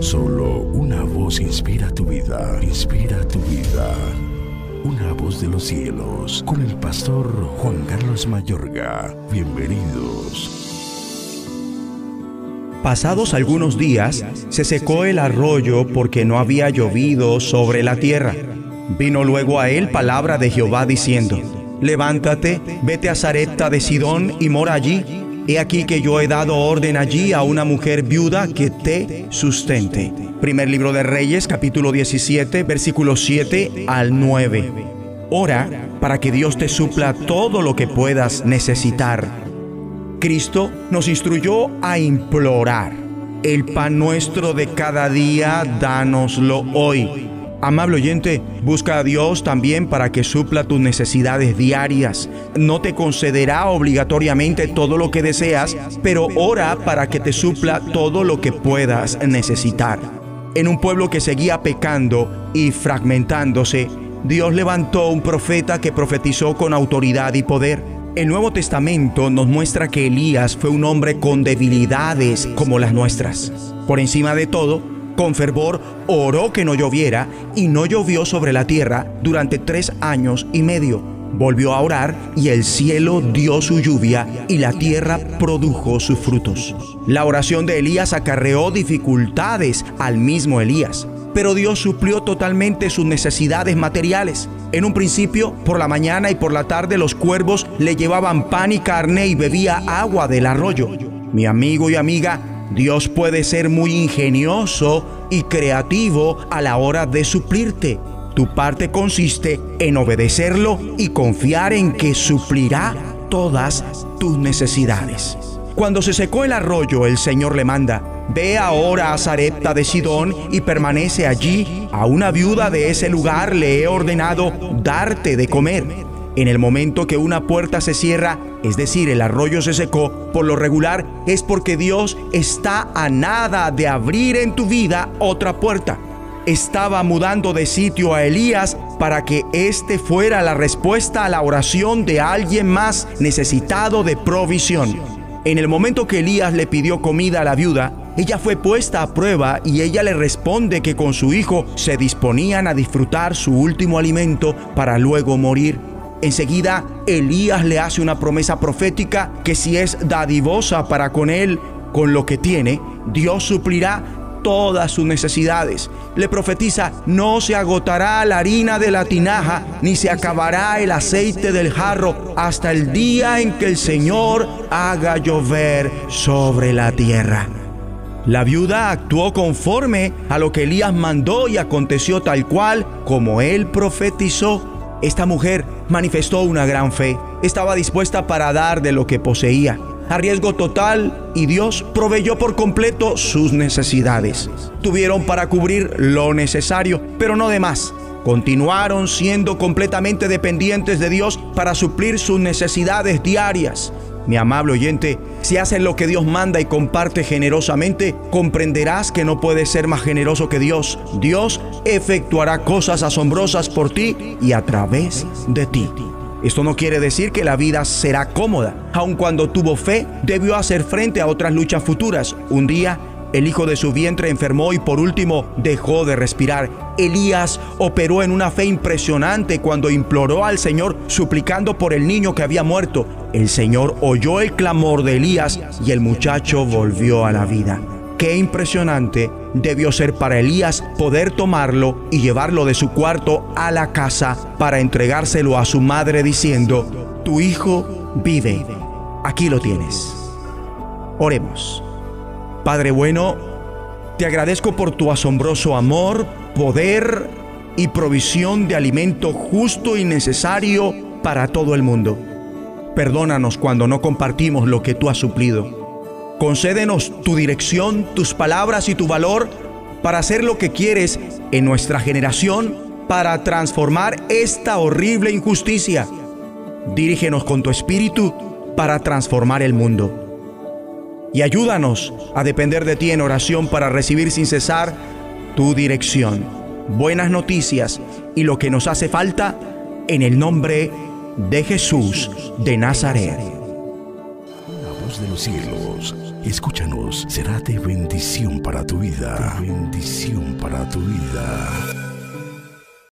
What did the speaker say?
Solo una voz inspira tu vida, inspira tu vida. Una voz de los cielos, con el pastor Juan Carlos Mayorga. Bienvenidos. Pasados algunos días, se secó el arroyo porque no había llovido sobre la tierra. Vino luego a él palabra de Jehová diciendo, Levántate, vete a Zarepta de Sidón y mora allí. He aquí que yo he dado orden allí a una mujer viuda que te sustente. Primer libro de Reyes, capítulo 17, versículos 7 al 9. Ora para que Dios te supla todo lo que puedas necesitar. Cristo nos instruyó a implorar. El pan nuestro de cada día, dánoslo hoy. Amable oyente, busca a Dios también para que supla tus necesidades diarias. No te concederá obligatoriamente todo lo que deseas, pero ora para que te supla todo lo que puedas necesitar. En un pueblo que seguía pecando y fragmentándose, Dios levantó un profeta que profetizó con autoridad y poder. El Nuevo Testamento nos muestra que Elías fue un hombre con debilidades como las nuestras. Por encima de todo, con fervor oró que no lloviera y no llovió sobre la tierra durante tres años y medio. Volvió a orar y el cielo dio su lluvia y la tierra produjo sus frutos. La oración de Elías acarreó dificultades al mismo Elías, pero Dios suplió totalmente sus necesidades materiales. En un principio, por la mañana y por la tarde los cuervos le llevaban pan y carne y bebía agua del arroyo. Mi amigo y amiga, Dios puede ser muy ingenioso y creativo a la hora de suplirte. Tu parte consiste en obedecerlo y confiar en que suplirá todas tus necesidades. Cuando se secó el arroyo, el Señor le manda, Ve ahora a Zarepta de Sidón y permanece allí. A una viuda de ese lugar le he ordenado darte de comer. En el momento que una puerta se cierra, es decir, el arroyo se secó, por lo regular es porque Dios está a nada de abrir en tu vida otra puerta. Estaba mudando de sitio a Elías para que éste fuera la respuesta a la oración de alguien más necesitado de provisión. En el momento que Elías le pidió comida a la viuda, ella fue puesta a prueba y ella le responde que con su hijo se disponían a disfrutar su último alimento para luego morir. Enseguida, Elías le hace una promesa profética que si es dadivosa para con él, con lo que tiene, Dios suplirá todas sus necesidades. Le profetiza, no se agotará la harina de la tinaja, ni se acabará el aceite del jarro, hasta el día en que el Señor haga llover sobre la tierra. La viuda actuó conforme a lo que Elías mandó y aconteció tal cual como él profetizó. Esta mujer manifestó una gran fe. Estaba dispuesta para dar de lo que poseía, a riesgo total, y Dios proveyó por completo sus necesidades. Tuvieron para cubrir lo necesario, pero no de más. Continuaron siendo completamente dependientes de Dios para suplir sus necesidades diarias. Mi amable oyente, si haces lo que Dios manda y comparte generosamente, comprenderás que no puedes ser más generoso que Dios. Dios efectuará cosas asombrosas por ti y a través de ti. Esto no quiere decir que la vida será cómoda. Aun cuando tuvo fe, debió hacer frente a otras luchas futuras. Un día el hijo de su vientre enfermó y por último dejó de respirar. Elías operó en una fe impresionante cuando imploró al Señor suplicando por el niño que había muerto. El Señor oyó el clamor de Elías y el muchacho volvió a la vida. Qué impresionante debió ser para Elías poder tomarlo y llevarlo de su cuarto a la casa para entregárselo a su madre diciendo, tu hijo vive, aquí lo tienes. Oremos. Padre bueno, te agradezco por tu asombroso amor, poder y provisión de alimento justo y necesario para todo el mundo. Perdónanos cuando no compartimos lo que tú has suplido. Concédenos tu dirección, tus palabras y tu valor para hacer lo que quieres en nuestra generación para transformar esta horrible injusticia. Dirígenos con tu espíritu para transformar el mundo y ayúdanos a depender de ti en oración para recibir sin cesar tu dirección, buenas noticias y lo que nos hace falta en el nombre de Jesús de Nazaret. La voz de los cielos, Escúchanos, será de bendición para tu vida. bendición para tu vida.